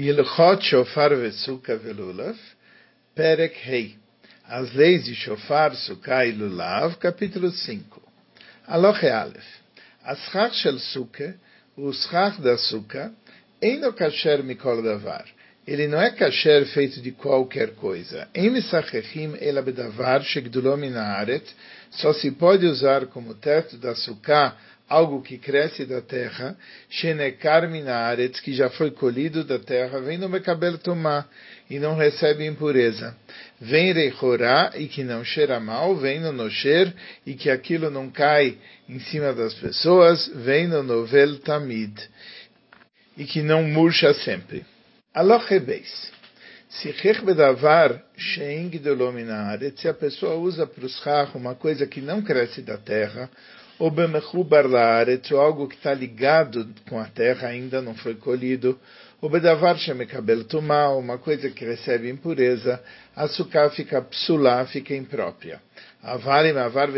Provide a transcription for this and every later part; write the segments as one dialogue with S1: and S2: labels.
S1: Ilchot Shofar Vesuka Velulav, Perek Rei. As leis de Shofar, Sukkah e Lulav, capítulo 5. Aloche Aleph. Aschach shel Sukkah, o schach da Sukkah, eino kasher mikol davar. Ele não é kasher feito de qualquer coisa. Em Misachechim ela bedavar shegdulom minaaret, só se pode usar como teto da Sukkah algo que cresce da terra, Shenekar Minaretz, que já foi colhido da terra, vem no Mekabel Tomá e não recebe impureza. Vem Reichorá e que não cheira mal, vem no Nosher e que aquilo não cai em cima das pessoas, vem no Novel Tamid e que não murcha sempre. Alochebeis. Se bedavar sheing se a pessoa usa para os uma coisa que não cresce da terra, ou ou algo que está ligado com a terra, ainda não foi colhido, bedavar uma coisa que recebe impureza, açúcar fica psulá, fica imprópria. Avarim avar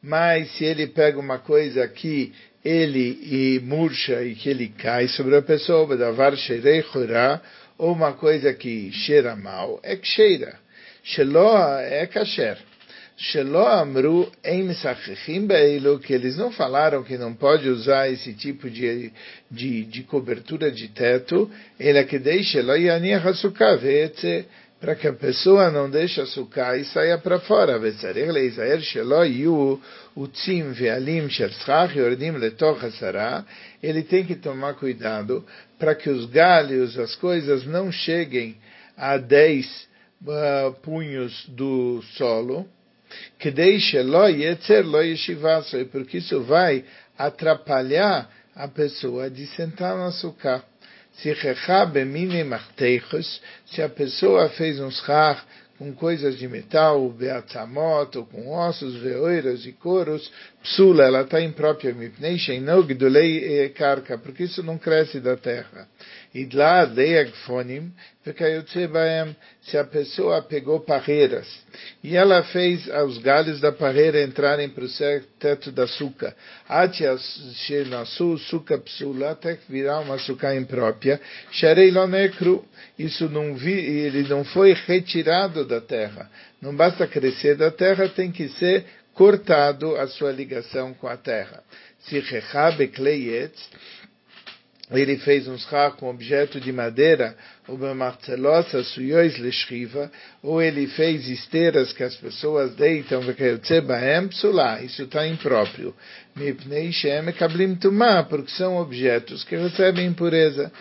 S1: mas se ele pega uma coisa que ele e murcha e que ele cai sobre a pessoa, bedavar chorá, ou uma coisa que cheira mal, é que cheira. Sheloa é kasher. Shelo Amru em Mesachechim Beilo, que eles não falaram que não pode usar esse tipo de, de, de cobertura de teto, ele é que deixa Shelo Yaniach Asukah para que a pessoa não deixe açúcar e saia para fora. וצריך להיזהר שלא יהיו utzim ve'alim של סכך יורדים לתוך השרה. Ele tem que tomar cuidado para que os galhos, as coisas não cheguem a 10 uh, punhos do solo que deixa lo yetzer lo yeshivaso, porque isso vai atrapalhar a pessoa de sentar no açúcar. Se se a pessoa fez um schach com coisas de metal, beatzamot, ou com ossos, veoiras e couros, psula, ela está imprópria, mipnei sheinog dulei karka, porque isso não cresce da terra. Idlad leagfonim, baem, se a pessoa pegou parreiras, e ela fez os galhos da parreira entrarem para o teto da suca, até shenasu suca psula, até que virar uma suca imprópria, sharei lonekru, isso não vi, ele não foi retirado da terra. Não basta crescer da terra, tem que ser cortado a sua ligação com a terra. Se rechabe kleyetz, ele fez um schach com objeto de madeira, ou ele fez esteiras que as pessoas deitam, isso está impróprio. Porque são objetos que recebem impureza.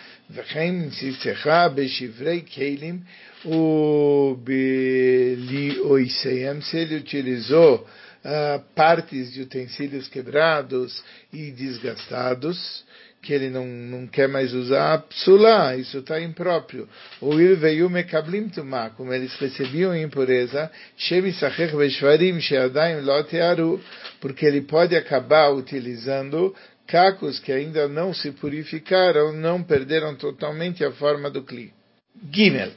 S1: Se ele utilizou uh, partes de utensílios quebrados e desgastados, que ele não, não quer mais usar, psulá, isso está impróprio. O il veio mekablim tumá, como eles recebiam impureza, shemisachech beshvarim sheadaim lotearu, porque ele pode acabar utilizando cacos que ainda não se purificaram, não perderam totalmente a forma do cli. Gimel.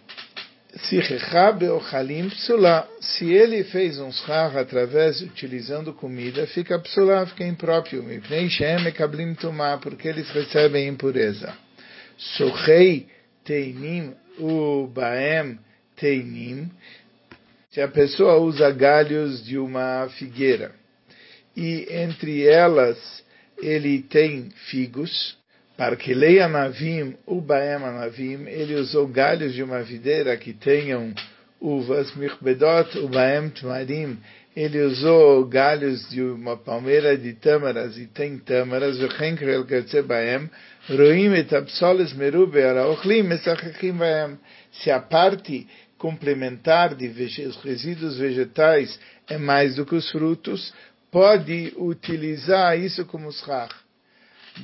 S1: Se ele fez um schach através, utilizando comida, fica psulá, fica impróprio. Porque eles recebem impureza. Sochei teinim u baem teinim. Se a pessoa usa galhos de uma figueira e entre elas ele tem figos, Parquilei Anavim, Ubaem Anavim, ele usou galhos de uma videira que tenham uvas, Mirbedot Ubaem Tmarim, ele usou galhos de uma palmeira de tâmaras e tem tâmaras, Vechenkrel Baem, Roim et Apsoles Merube Araochlim, Mesachachim Baem. Se a parte complementar de resíduos vegetais é mais do que os frutos, pode utilizar isso como schach.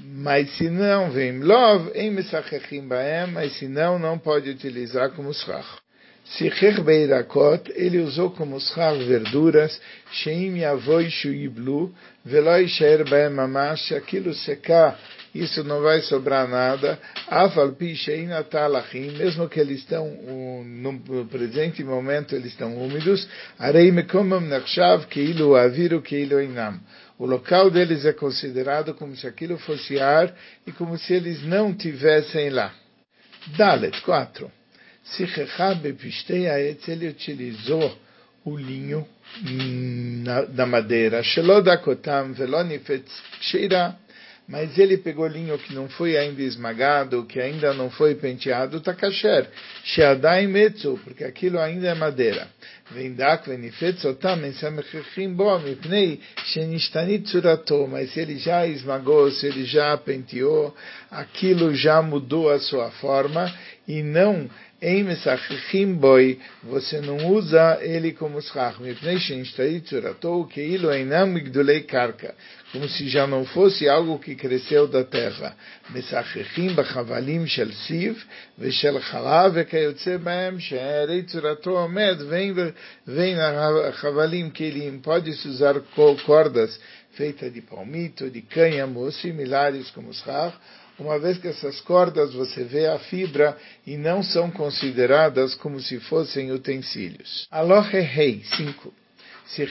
S1: Mas se não vem lov, em mesachechim baem, mas se não, não pode utilizar como schach. Sicher beirakot, ele usou como schach verduras, sheim yavoi shuiblu, veloi sheer baem mamash, aquilo secar, isso não vai sobrar nada, afal pi shein atalachim, mesmo que eles estão, no presente momento, eles estão úmidos, arei mekomam nachshav keilu aviru keilu inam O local deles é considerado como se aquilo fosse ar e como se eles não tivessem lá. Dalet 4. Sichecha Pistei Aetz, ele utilizou o linho da madeira. Shelodakotam velonifetz sheira mas ele pegou linho que não foi ainda esmagado, que ainda não foi penteado, takasher, sheadai metzu, porque aquilo ainda é madeira. Vendak venifetzotam ensamechechim bo mipnei shenishtanit tsurato, mas ele já esmagou, se ele já penteou, aquilo já mudou a sua forma e não em mesachim você não usa ele como schach, mipnei shenishtanit tsurato, keilo einam migdulei karka como se já não fosse algo que cresceu da terra. Mesachechim bachavalim shel siv, veshel chalav, vekayotze baem, sheerei tzurato omed, vem, vem na chavalim que ele pode-se usar cordas feitas de palmito, de cânhamo, similares como os rach, uma vez que essas cordas você vê a fibra e não são consideradas como se fossem utensílios. Alohe Rei 5. Se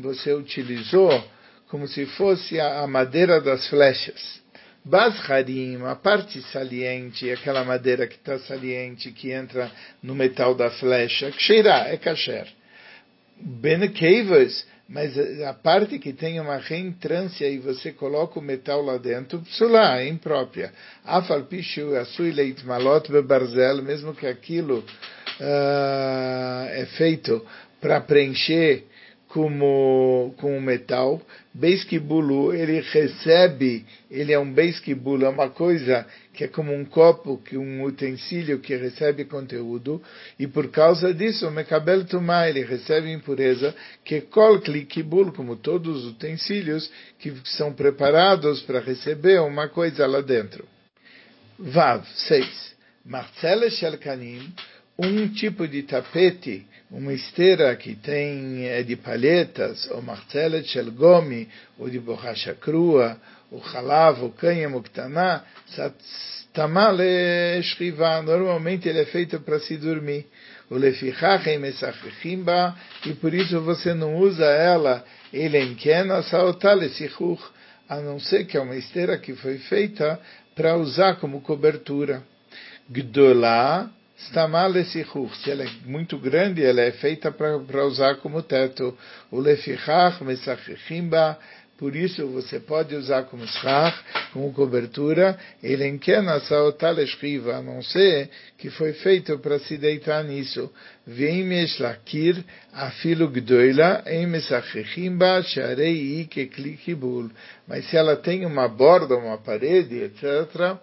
S1: você utilizou como se fosse a, madeira das flechas. Basharim, a parte saliente, aquela madeira que está saliente, que entra no metal da flecha, ksheira, é kasher. Benekevas, mas a parte que tem uma reentrância e você coloca o metal lá dentro, psulá, é imprópria. Afal pishu asui leit malot bebarzel, mesmo que aquilo uh, é feito para preencher como, com o metal. Beiskibulu, ele recebe, ele é um beiskibulu, é uma coisa que é como um copo, que um utensílio que recebe conteúdo, e por causa disso, o mekabel tumá, ele recebe impureza, que kol klikibul, como todos os utensílios que são preparados para receber uma coisa lá dentro. Vav, 6. Marcela Shelkanim, um tipo de tapete, uma esteira que tem é de palhetas, ou martelet shel gomi, ou de borracha crua, o halav, o cânhamo ktaná, tamale shriva, normalmente ele é feito para se dormir. O lefichachem esachechimba, e por isso você não usa ela, ele em kena saotale sichuch, a não ser que é uma esteira que foi feita para usar como cobertura. Gdolá, Stamale sichuch, se ela é muito grande, ela é feita para usar como teto. O lefichach mesachechimba, por isso você pode usar como schach, como cobertura, ele enquena saotaleshriva, a não ser que foi feito para se deitar nisso. Vem lakir afilo gdoila em mesachechimba sharei ike klikibul. Mas se ela tem uma borda, uma parede, etc.,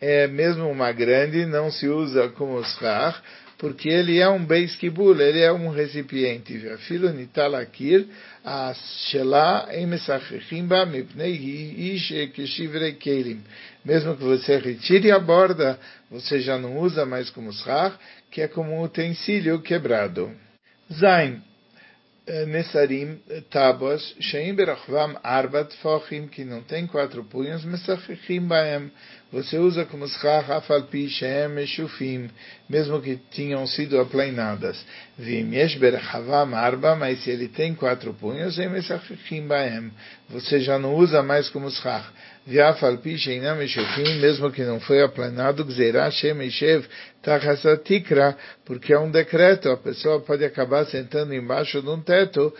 S1: é mesmo uma grande, não se usa como schar, porque ele é um beis kibul, ele é um recipiente. Filo nitalakir, shela emesachechimba mipnei ish keshivrei kelim. Mesmo que você retire a borda, você já não usa mais como schar, que é como um utensílio quebrado. Zain, Nesarim, tábuas, Sheim berachvam arbat fochim, que não tem quatro punhos, Mesachechim baem, você usa como schach afalpi shem meshufim, mesmo que tinham sido aplainadas. Vim yesh berchavam arba, mas se ele tem quatro punhos, emesachim baem. Você já não usa mais como schach mesmo que não foi aplanado, porque é um decreto, a pessoa pode acabar sentando embaixo de um teto,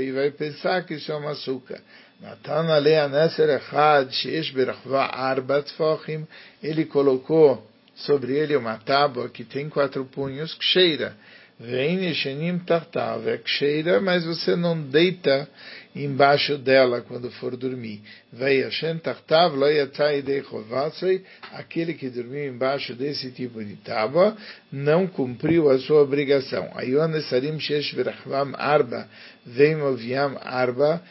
S1: e vai pensar que isso é uma açúcar. Natan Alea Nesser Echad, Sheish Berachva Arbat Fochim, ele colocou sobre ele uma tábua que tem quatro punhos, Ksheira. Vem Shenim Tartav, é Ksheira, mas você não deita embaixo dela quando for dormir. Aquele que dormiu embaixo desse tipo de tábua, não cumpriu a sua obrigação. Arba, Arba,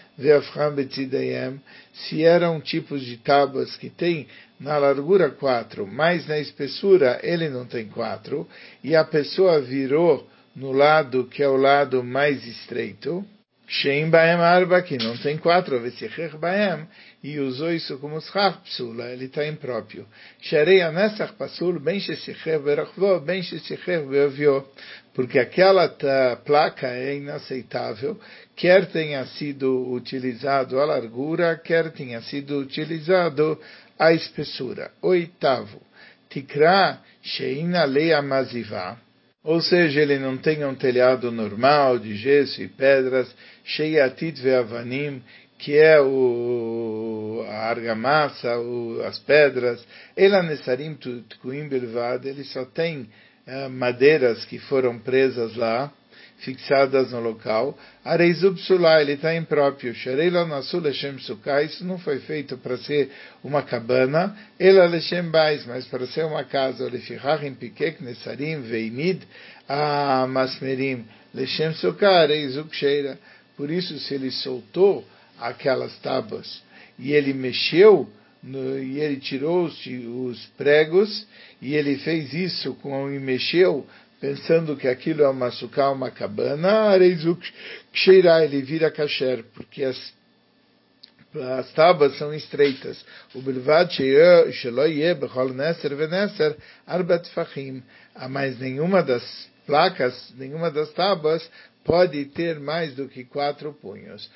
S1: se eram tipos de tábuas que tem na largura quatro, mas na espessura ele não tem quatro, e a pessoa virou no lado que é o lado mais estreito, Shein Baem Arba, que não tem quatro, Vesichech Baem, e usou isso como Schach Psula, ele está impróprio. Sharei Anesach Pasul, Ben Shesichech Berachvo, Ben Shesichech Beovio, porque aquela placa é inaceitável, quer tenha sido utilizado a largura, quer tenha sido utilizado a espessura. Oitavo, Tikra Sheina Leia Mazivah, ou seja, ele não tem um telhado normal de gesso e pedras, Sheyatit Ve'avanim, que é o, a argamassa, o, as pedras, Ela Nesarim Tkuim Belvad, ele só tem uh, madeiras que foram presas lá, fixadas no local. Areizub Sulá, ele está impróprio. Shareila Nasul Leshem Sukkah, isso não foi feito para ser uma cabana. Ela Leshem Bais, mas para ser uma casa. Lefichachim Pikek Nesarim Veimid Masmerim Leshem Sukkah, Areizub Sheira. Por isso, se ele soltou aquelas tábuas e ele mexeu, no, e ele tirou os, os, pregos, e ele fez isso com e mexeu pensando que aquilo é uma suká, uma cabana, areizuk ksheira, ele vira kasher, porque as, as tábuas são estreitas. O bilvad sheloye bechol neser veneser arbat fachim. Mas nenhuma das placas, nenhuma das tábuas pode ter mais do que quatro punhos.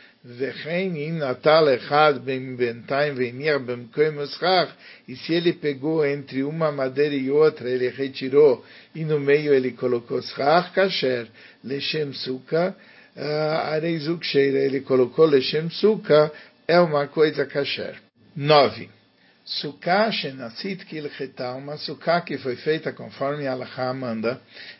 S1: E se ele pegou entre uma madeira e outra, ele retirou, e no meio ele colocou schach kasher, leshem suka, ah, areizuk ele colocou leshem suka, é uma coisa kasher. Nove. Sukkah shenasit kilcheta, uma sukkah que foi feita conforme a Alaha manda,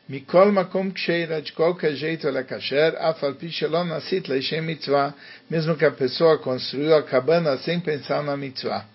S1: mikol makom ksheira, de qualquer jeito ela é kasher, afal pishelon nasit leishem mitzvah, mesmo que a pessoa construiu a cabana sem pensar na mitzvah.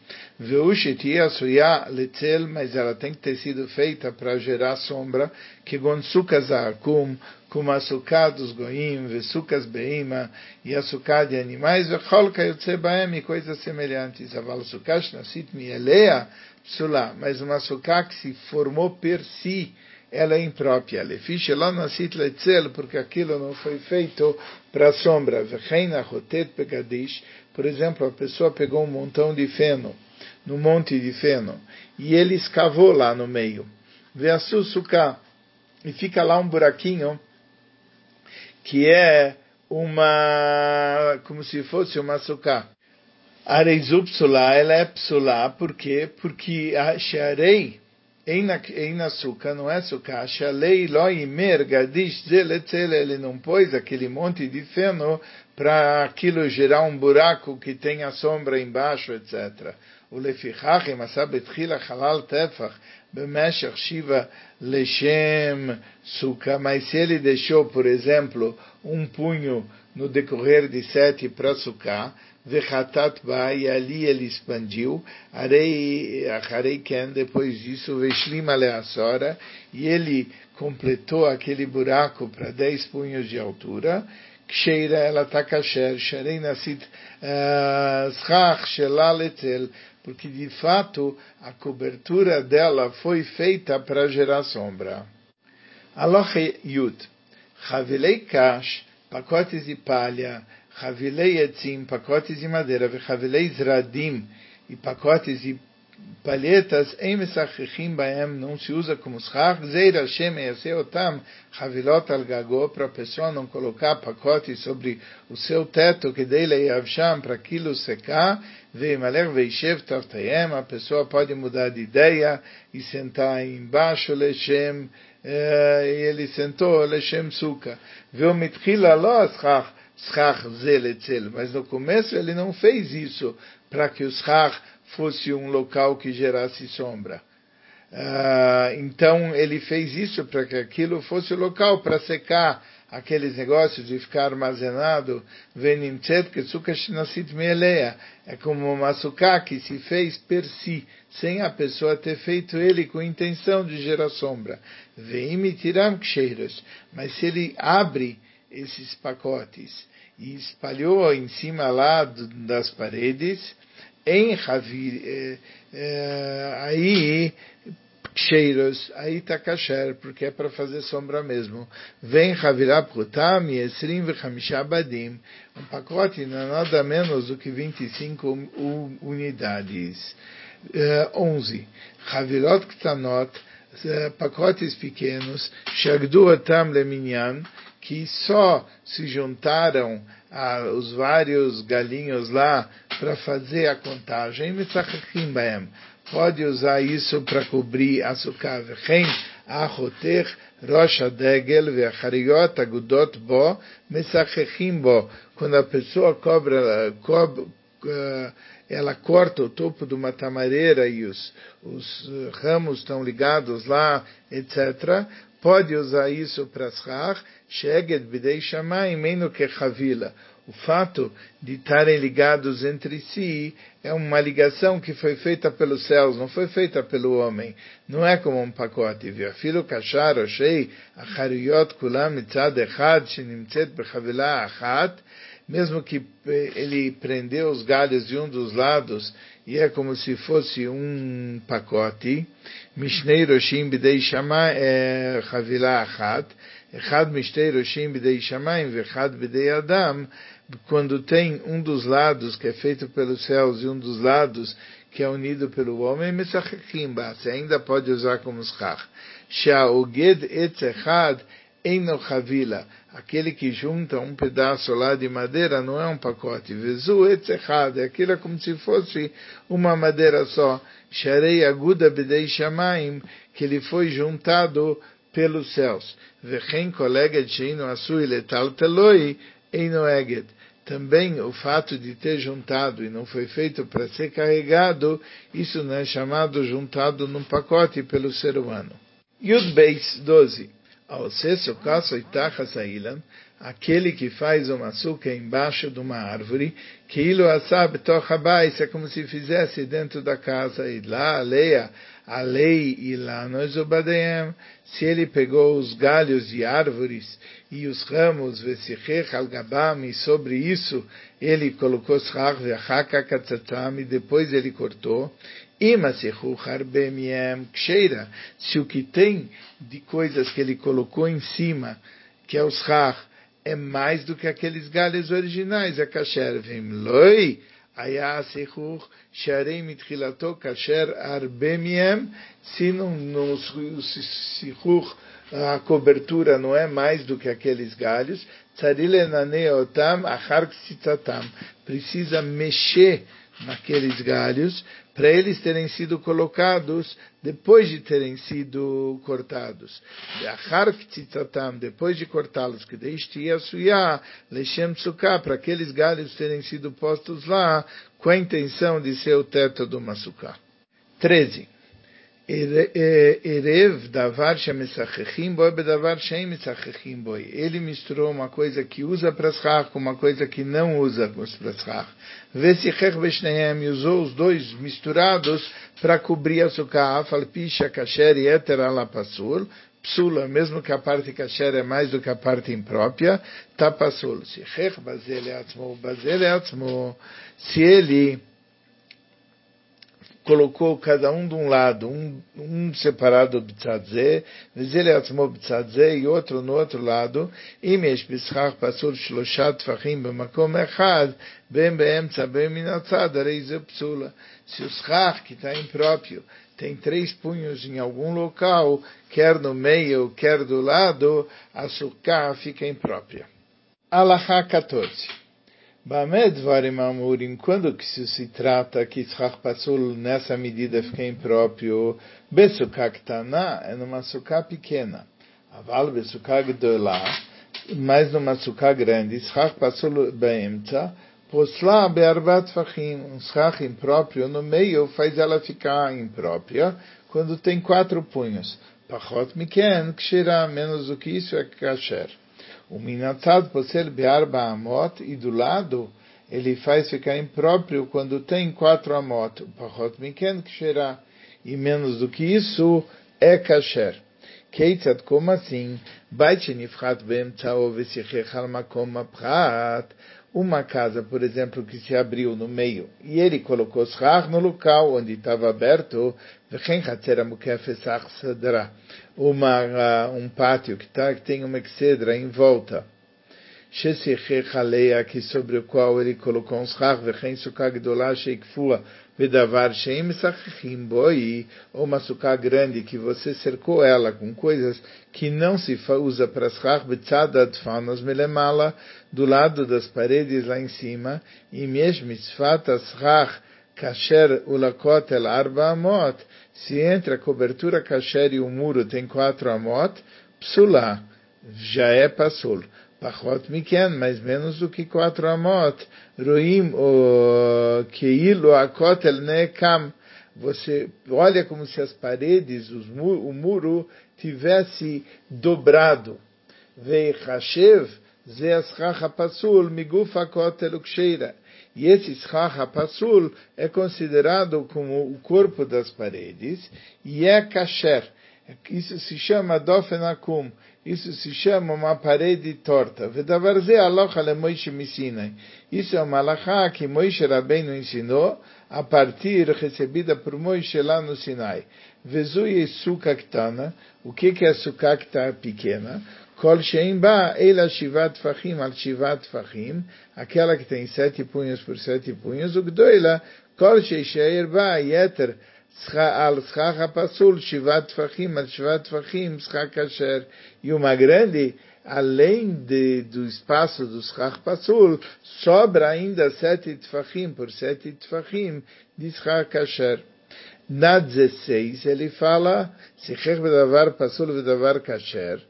S1: Veushiti asuya letzel, mas ela tem que ter sido feita para gerar sombra, que gonsukas arkum, como açúcar dos goim, vesukas beima, e açúcar de animais, vechol kayotze baem, e coisas semelhantes. Aval sukash nasit mielea psula, mas uma açúcar que se formou per si, ela é imprópria. Lefiche lá nasit letzel, porque aquilo não foi feito para sombra. Vecheina rotet pegadish, por exemplo, a pessoa pegou um montão de feno, no monte de feno, e ele escavou lá no meio. Veasu suká, e fica lá um buraquinho, que é uma como se fosse uma sucá. arei psulá, ela é psulá, por quê? Porque a sharei em açúcar, não é açúcar, shalei loimer gadish zeletele, ele não pôs aquele monte de feno para aquilo gerar um buraco que tenha sombra embaixo, etc. O lefichach, masabetchila halal tefach, Bemeshach Shiva Leshem Sukkah, mas se ele deixou, por exemplo, um punho no decorrer de sete para Sukkah, Vechatat Ba, e ali ele expandiu, Arei Acharei Ken, depois disso, Veshlim Aleassora, e ele completou aquele buraco para dez punhos de altura, Ksheira Ela Takasher, Sharei Nasit eh, Schach Shelal Etel, porque de fato a cobertura dela foi feita para gerar sombra. Aloche Yud. Chavilei Kash, pacotes de palha, Chavilei Etzim, pacotes de madeira, Chavilei Zradim, e pacotes de palhetas, em Mesachichim Baem, não se usa como schach, Zeir Hashem Otam, Chavilot al Gago, para a pessoa não colocar pacotes sobre o seu teto, que dele Yavsham, para aquilo secar, Veimaler Veishev Tartayem, a pessoa pode mudar de ideia e sentar embaixo, Leshem, e ele sentou, Leshem Suka. Veu Mitchila Lo Schach, Schach Zeletzel, mas no começo ele não fez isso para que o Schach fosse um local que gerasse sombra. Uh, então ele fez isso para que aquilo fosse o local para secar aqueles negócios de ficar armazenado. É como uma suká que se fez per si, sem a pessoa ter feito ele com intenção de gerar sombra. Mas se ele abre esses pacotes e espalhou em cima lá das paredes, em Havir, é, é, aí Cheiros, aí está kasher, porque é para fazer sombra mesmo. Vem Havirá Prutam e Esrim Badim, um pacote não é nada menos do que 25 unidades. Uh, 11. Havirot Ktanot, uh, pacotes pequenos, Shagdu Atam Leminyan, que só se juntaram a, os vários galinhos lá para fazer a contagem, pode usar isso para cobrir açúcar. Vem ahoter rosh adegel ve'achariot agudot bo mesachechim. Quando a pessoa cobra, cobra, eh, ela corta o topo de uma tamareira e os, os ramos estão ligados lá, etc. Pode usar isso para schach, sheged bidei shamayim, meino que chavila o fato de estarem ligados entre si é uma ligação que foi feita pelos céus, não foi feita pelo homem. Não é como um pacote. Filho kashar oshei achariyot kulam mitzad echad shenimtzet bechavila achat, mesmo que eh, ele prendeu os galhos de um dos lados e é como se fosse um pacote. Mishnei roshim bidei shama chavila achat. Echad mishtei roshim bidei shamayim vechad bidei adam quando tem um dos lados que é feito pelos céus e um dos lados que é unido pelo homem, você ainda pode usar como schach. Sha'oged etzechad eino chavila. Aquele que junta um pedaço lá de madeira não é um pacote. Vezu etzechad. Aquilo é como se fosse uma madeira só. Sharei aguda bidei shamaim. Que ele foi juntado pelos céus. Vechen colega de sheino asui letal teloi eino eged também o fato de ter juntado e não foi feito para ser carregado, isso não é chamado juntado num pacote pelo ser humano. Yud Beis 12. Aquele que faz uma açúcar embaixo de uma árvore, que ilo asab tochabais, é como se fizesse dentro da casa, e lá a leia, a lei e lá nós obedecemos. Se ele pegou os galhos de árvores e os ramos, vesichech al gabam, e sobre isso ele colocou schach ve'achaka katzatam, e depois ele cortou, se o que tem de coisas que ele colocou em cima, que é os rar, é mais do que aqueles galhos originais, é kasher vem loi, se não, não, se, se, a cobertura não é mais do que aqueles galhos, precisa mexer naqueles galhos para eles terem sido colocados depois de terem sido cortados. Depois de cortá-los, que para aqueles galhos terem sido postos lá com a intenção de ser o teto do maçuká. 13. Erev davar boi bedavar boi. Ele misturou uma coisa que usa para schach com uma coisa que não usa para schach. Vesichech beshnehem usou os dois misturados para cobrir a sukkah. Falpisha kasher e eter ala pasul. Psula, mesmo que a parte kasher é mais do que a parte imprópria, tá pasul. Sichech bazel atzmo, bazel atzmo. Se ele colocou cada um de um lado, um, um separado b'tzadze, vezele atzmo b'tzadze, e outro no outro lado, imesh b'schach pasur shloshat tfachim b'makom echad, bem be'emtza bem minatzad, areize psula. Se o schach, que está impróprio, tem três punhos em algum local, quer no meio, quer do lado, a sukkah fica imprópria. Alahá 14. Bamed Varim Amurim, quando que se trata que Tzchach Pasul nessa medida fica impróprio, Besuká Ktana é numa suká pequena, Aval Besuká Gdolah, mas numa suká grande, Tzchach Pasul Beemtza, Posla Bearbat Fachim, um Tzchach impróprio no meio faz ela ficar imprópria, quando tem quatro punhos. Pachot Miken, Kshira, menos do que isso é Kasher. O minatzad posel bearba amot, e do lado ele faz ficar impróprio quando tem quatro amot. Pachot miken ksherá. E menos do que isso é kasher. Keitzad, como assim? Bait shenifchat beemtzao vesichech al makom aprat. Uma casa, por exemplo, que se abriu no meio, e ele colocou schach no local onde estava aberto, uma, um pátio que, tá, que tem uma excedra em volta. Que sobre o qual ele colocou um schach, Vedavar Sheim Sachimboi, ou uma sucá grande que você cercou ela com coisas que não se usa para Sach Betzadat Fanos Melemala, do lado das paredes lá em cima, e mesmo Mitzvat Rah Kasher Ulakot El Arba Amot, se entre a cobertura Kasher e o muro tem quatro Amot, Psulá, já é Passul. Pachot Miken, mais menos do que quatro amot. Roim o Keilu Akotel Nekam. Você olha como se as paredes, os, o muro, tivesse dobrado. Veihashev Ze Aschacha Pasul Miguf Akotel Uksheira. E esse Schacha Pasul é considerado como o corpo das paredes e é kasher. Isso se chama Dofenakum. Isso se chama uma parede torta. Isso é uma alahá que Moishe Rabbeinu ensinou a partir recebida por Moishe lá no Sinai. Vezui suka ktana. O que é suka que pequena? Kol sheim ba ela shivat fachim al shivat fachim. Aquela que tem sete punhos por sete punhos. O gdoila kol sheisheir ba yeter al schach pasul, shivat fachim, al shivat fachim, schach kasher. E uma grande, além de, do espaço do schach pasul, sobra ainda sete tfachim por sete tfachim de schach kasher. Na 16 ele fala, sichech bedavar pasul bedavar kasher,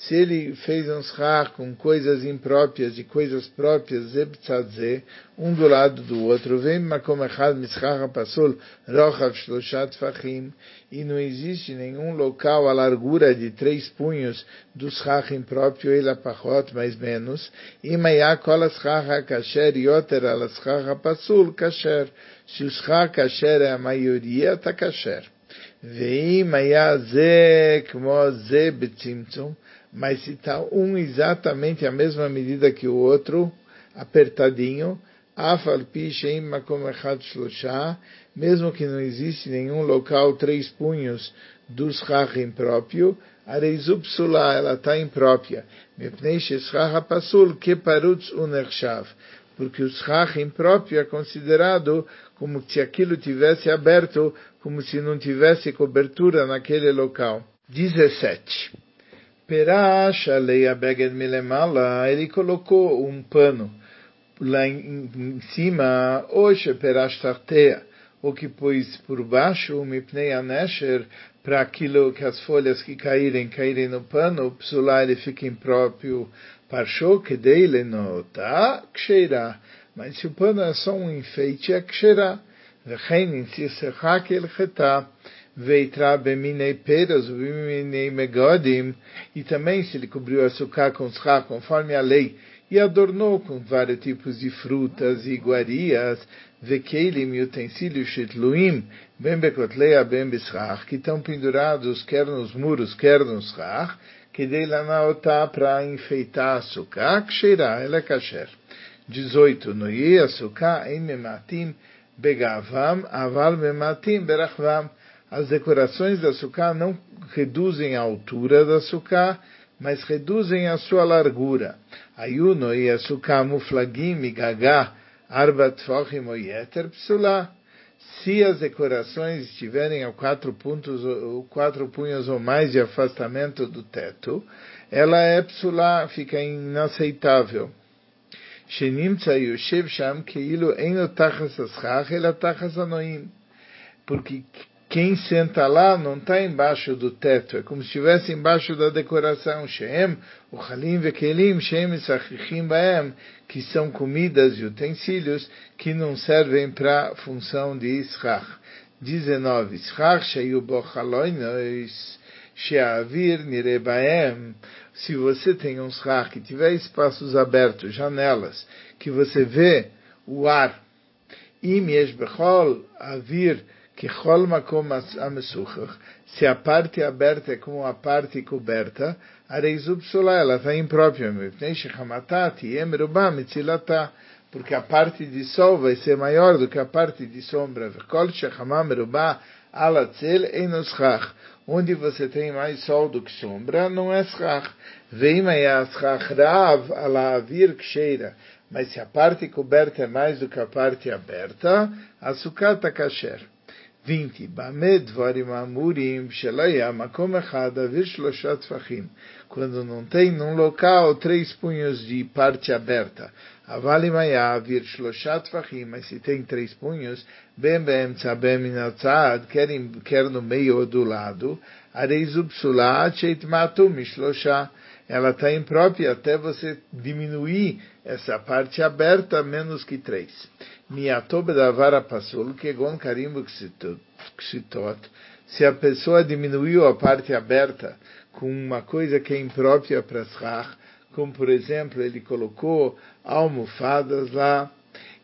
S1: se ele fez um schar com coisas impróprias e coisas próprias, zebtzadze, um do lado do outro, vem makom echad mischar pasul rochav shloshat fachim, e não existe nenhum local a largura de três punhos do schar impróprio, ele pachot, mais menos, e maiá kol schar kasher yoter al schar pasul kasher, se o schar kasher é a maioria, está kasher. ואם היה זה כמו זה בצמצום, mas se está um exatamente a mesma medida que o outro, apertadinho, mesmo que não existe nenhum local três punhos dos rachim próprio, areizupsula, ela está imprópria. pasul keparutz unershav. Porque o schach impróprio é considerado como se aquilo tivesse aberto, como se não tivesse cobertura naquele local. 17. Perash Aleia Beged Milemala, ele colocou um pano lá em, em cima, Oshe Perash Tartea, o que pôs por baixo, Mipnei Anesher, para aquilo que as folhas que caírem, caírem no pano, o psular ele fica impróprio, parchou que dele nota, ksheira. Mas se o pano é só um enfeite, é ksheira. Vechen in sirsecha el chetá. Veitra beminei peras, beminei megodim, e também se ele cobriu açúcar com schá, conforme a lei, e adornou com vários tipos de frutas e iguarias, vekelim e utensílios shetluim, ben bekotleia ben beschach, que estão pendurados quer nos muros, quer nos schach, que dei lá na otá para enfeitar açúcar, ksheirá, ela é kasher. 18. Noie açúcar em mematim begavam, aval mematim berachvam, as decorações da sukkah não reduzem a altura da sukkah, mas reduzem a sua largura. Ayuno e a sukkah muflagim gagá arba tfochim o yeter psula. Se as decorações estiverem a quatro, pontos, quatro punhos ou mais de afastamento do teto, ela é psula, fica inaceitável. שנמצא יושב שם כאילו אין לו תחס הסכך, אלא תחס הנועים. Porque quem senta lá não está embaixo do teto, é como se estivesse embaixo da decoração. Shem, o Halim Vekelim, Shem Sachichim Baem, que são comidas e utensílios que não servem para função de Ischach. 19. Ischach Shayu Bochaloinos, Sheavir Nirebaem. Se você tem um Ischach que tiver espaços abertos, janelas, que você vê o ar, Im Yesh Bechol Avir que Chol Makom Amesuchach, se a parte aberta é como a parte coberta, Areizu Psula, ela está imprópria, porque a parte de sol vai ser maior do que a parte de sombra. Onde você tem mais sol do que sombra, não é schach. Mas se a parte coberta é mais do que a parte aberta, a sucata kasher. 20. Bamed varim amurim makom echad avir. Quando não tem num local três punhos de parte aberta. Avalimaya vir shloshat fachim. Mas se tem três punhos, bem bem tzabem minatzad, quer no meio ou do lado, areizu psulat sheit matu mishlosha ela está imprópria até você diminuir essa parte aberta menos que três. Miatob da vara pasul, kegon carimbo ksitot. Se a pessoa diminuiu a parte aberta com uma coisa que é imprópria para Srach, como por exemplo, ele colocou almofadas lá,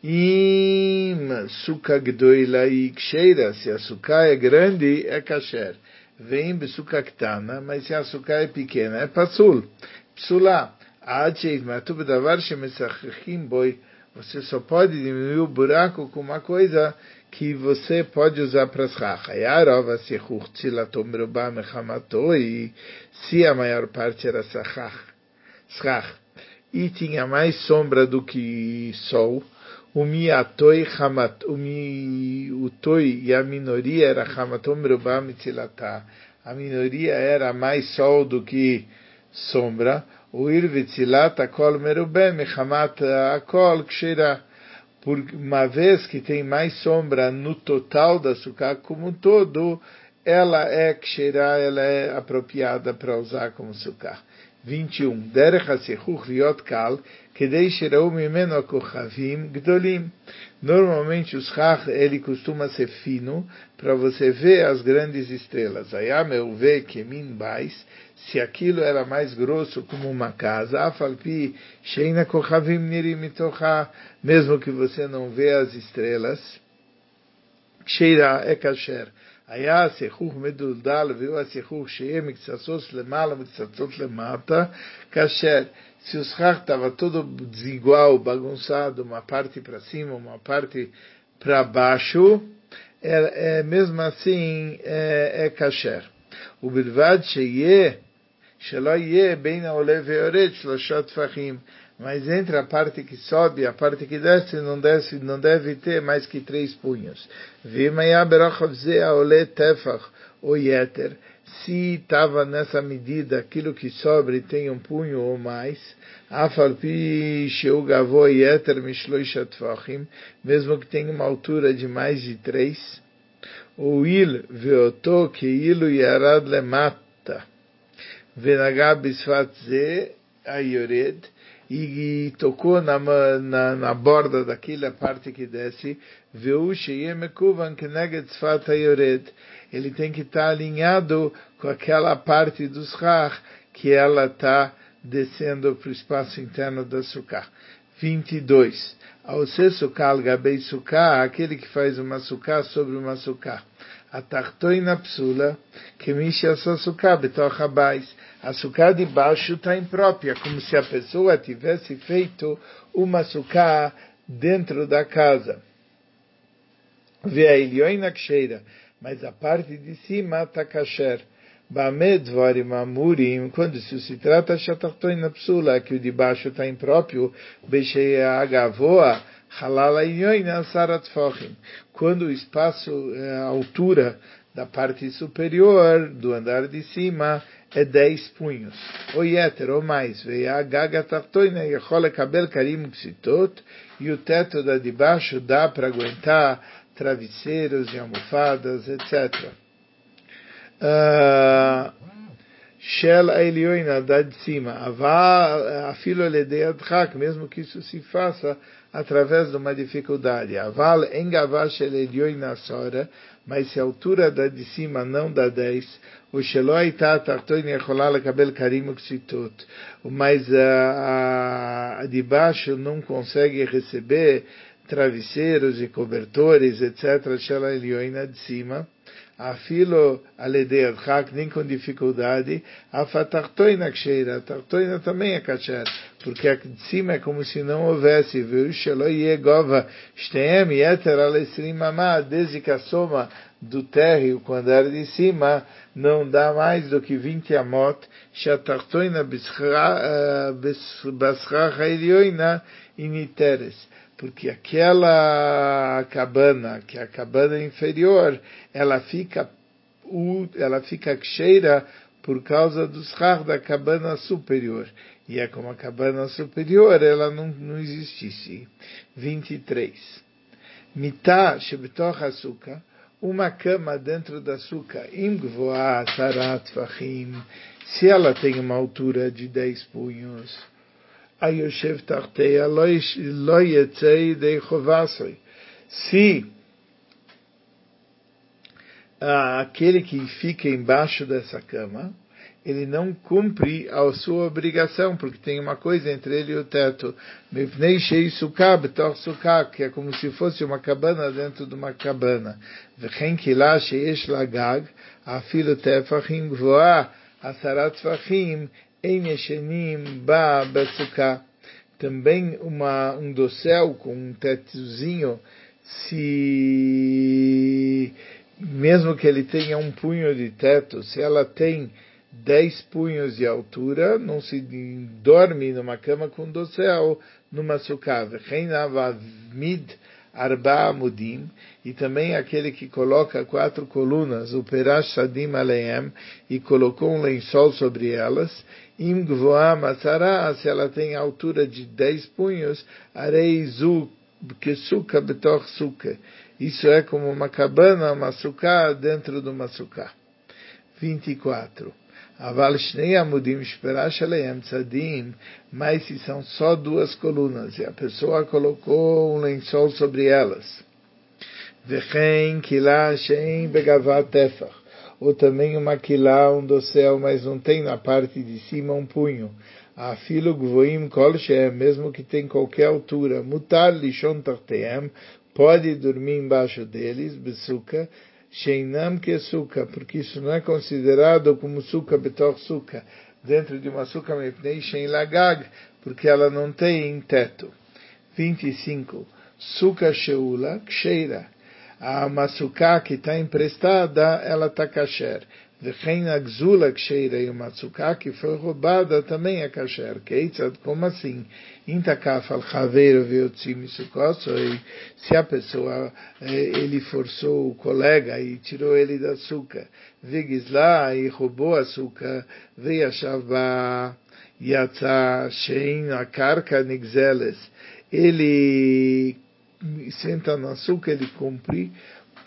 S1: Im suka gdoila e se a suka é grande, é kasher vem besuka ktana, mas se a açúcar é pequena, é pasul. Psula. Você só pode diminuir o buraco com uma coisa que você pode usar para e se a maior parte era sachach, e tinha mais sombra do que sol, o miatoi hamat, o miutoi e a minoria era hamatom merubá mitzilata. A minoria era mais sol do que sombra. O ir vitzilata kol merubé mechamat akol kshira. Por uma vez que tem mais sombra no total da sucá como um todo, ela é kshira, ela é apropriada para usar como sucá. 21. Derech hasichuch liot kal, kedei shirau mimeno akochavim gdolim. Normalmente o schach, ele costuma ser fino, para você ver as grandes estrelas. Ayam eu ve kemin bais, se aquilo era mais grosso como uma casa, afalpi sheina kochavim nirim mitocha, mesmo que você não vê as estrelas, ksheira é kasher. היה השיחוך מדולדל והוא השיחוך שיהיה מקצצות למעלה ומקצצות למטה, כאשר se o schach estava todo desigual, bagunçado, uma parte para cima, uma parte para baixo, é, é, mesmo assim é, é kasher. ובלבד שיהיה, שלא mas entre a parte que sobe a parte que desce, não, desce, não deve ter mais que três punhos. Se estava nessa medida, aquilo que sobre tem um punho ou mais, mesmo que tenha uma altura de mais de três, o il veoto que ilu yarad lemata, bisfat ze ayored, e tocou na, na, na borda daquela parte que desce, ele tem que estar alinhado com aquela parte do schach que ela está descendo para o espaço interno da sukkah. 22. Ao ser sukkah al-gabei sukkah, aquele que faz uma sukkah sobre uma sukkah. A tartoina psula, que mexe a sua abais a sucá de baixo está imprópria, como se a pessoa tivesse feito uma sucá dentro da casa. Vê a ilhoina cheira, mas a parte de cima está kasher. Bamed varim amurim, quando se trata shatartoina psula, que o de baixo está impróprio, becheia agavoa, Quando o espaço, eh, a altura da parte superior do andar de cima é dez punhos. O yeter, ou mais, tartoina e o teto da de baixo dá para aguentar travesseiros e almofadas, etc. Uh, Shel Elioina, da de cima, afilo ledeadchak, mesmo que isso se faça através de uma dificuldade. Aval engavá Shel Elioina sora, mas se a altura da de cima não dá 10, o Sheloi está tartoin yecholá cabelo carim uksitot, mas a, a, a de baixo não consegue receber travesseiros e cobertores, etc., Shela Elioina de cima, afilo aledeiadchak, nem com dificuldade, a fatartoina ksheira, a tartoina também é kasher, porque a de cima é como se não houvesse, desde que a soma do térreo, quando era de cima, não dá mais do que 20 amot, initeres porque aquela cabana, que é a cabana inferior, ela fica ela fica cheira por causa dos rar da cabana superior e é como a cabana superior ela não, não existisse. 23. Mitá shebetoch açúcar, uma cama dentro da suka imgvoa sarat fahim, se ela tem uma altura de 10 punhos, ayoshev tarteia loyetzei deichovasoi. Se ah, aquele que fica embaixo dessa cama, ele não cumpre a sua obrigação, porque tem uma coisa entre ele e o teto. Que é como se fosse uma cabana dentro de uma cabana. Gvoa, asarat fachim, ba Também uma, um dossel com um tetozinho, se mesmo que ele tenha um punho de teto, se ela tem dez punhos de altura, não se dorme numa cama com dossel numa sucá. mid arba mudim, e também aquele que coloca quatro colunas, o perash sadim aleem, e colocou um lençol sobre elas, im matzara, se ela tem altura de dez punhos, areizu kesuka betoch suka. Isso é como uma cabana, uma suká dentro de uma suká. 24. Aval shnei amudim shperash aleim tzadim, mas se são só duas colunas, e a pessoa colocou um lençol sobre elas. Vechem kilá shein begavat tefach ou também uma quilá, um dossel, mas não tem na parte de cima um punho. A filo gvoim kol mesmo que tem qualquer altura, mutar lishon tarteem, pode dormir embaixo deles, besuka, sheinam que suka, porque isso não é considerado como suka betor suka, dentro de uma suka mepnei shein lagag, porque ela não tem teto. 25. Suka sheula, ksheira a masuká que está emprestada, ela está kasher. Vem a gzula ksheira uma matsuká que foi roubada também é kasher. Keitzad, como assim? Intakaf al chaveiro veotzim e se a pessoa, ele forçou o colega e tirou ele da açúcar, lá e roubou açúcar, veio a yatsa shein a karka nigzeles, ele senta no açúcar, ele cumpre.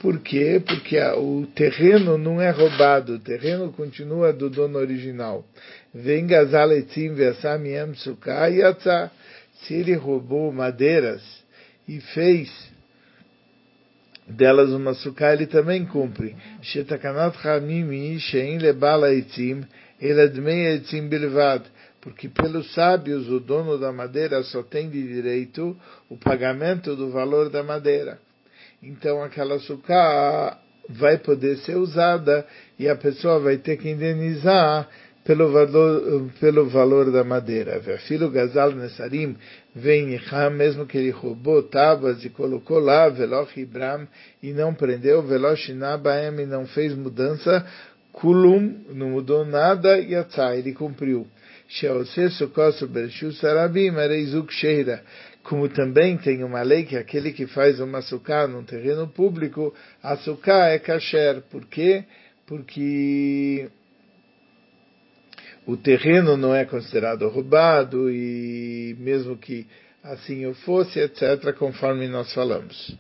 S1: Por quê? Porque o terreno não é roubado, o terreno continua do dono original. Vem gazaletzim vesamiem yatsa. Se ele roubou madeiras e fez delas uma suká, ele também cumpre. Shetakanat chamimi shein lebala etzim, eladmei etzim bilvad porque pelos sábios o dono da madeira só tem de direito o pagamento do valor da madeira. Então aquela sucá vai poder ser usada e a pessoa vai ter que indenizar pelo valor, pelo valor da madeira. Filho Gazal Nessarim vem mesmo que ele roubou tábuas e colocou lá, Veloch Ibram, e não prendeu, Veloch Inabaem, e não fez mudança, Kulum, não mudou nada, e ele cumpriu. Como também tem uma lei que aquele que faz uma suká num terreno público, a suká é kasher. Por quê? Porque o terreno não é considerado roubado e mesmo que assim o fosse, etc., conforme nós falamos.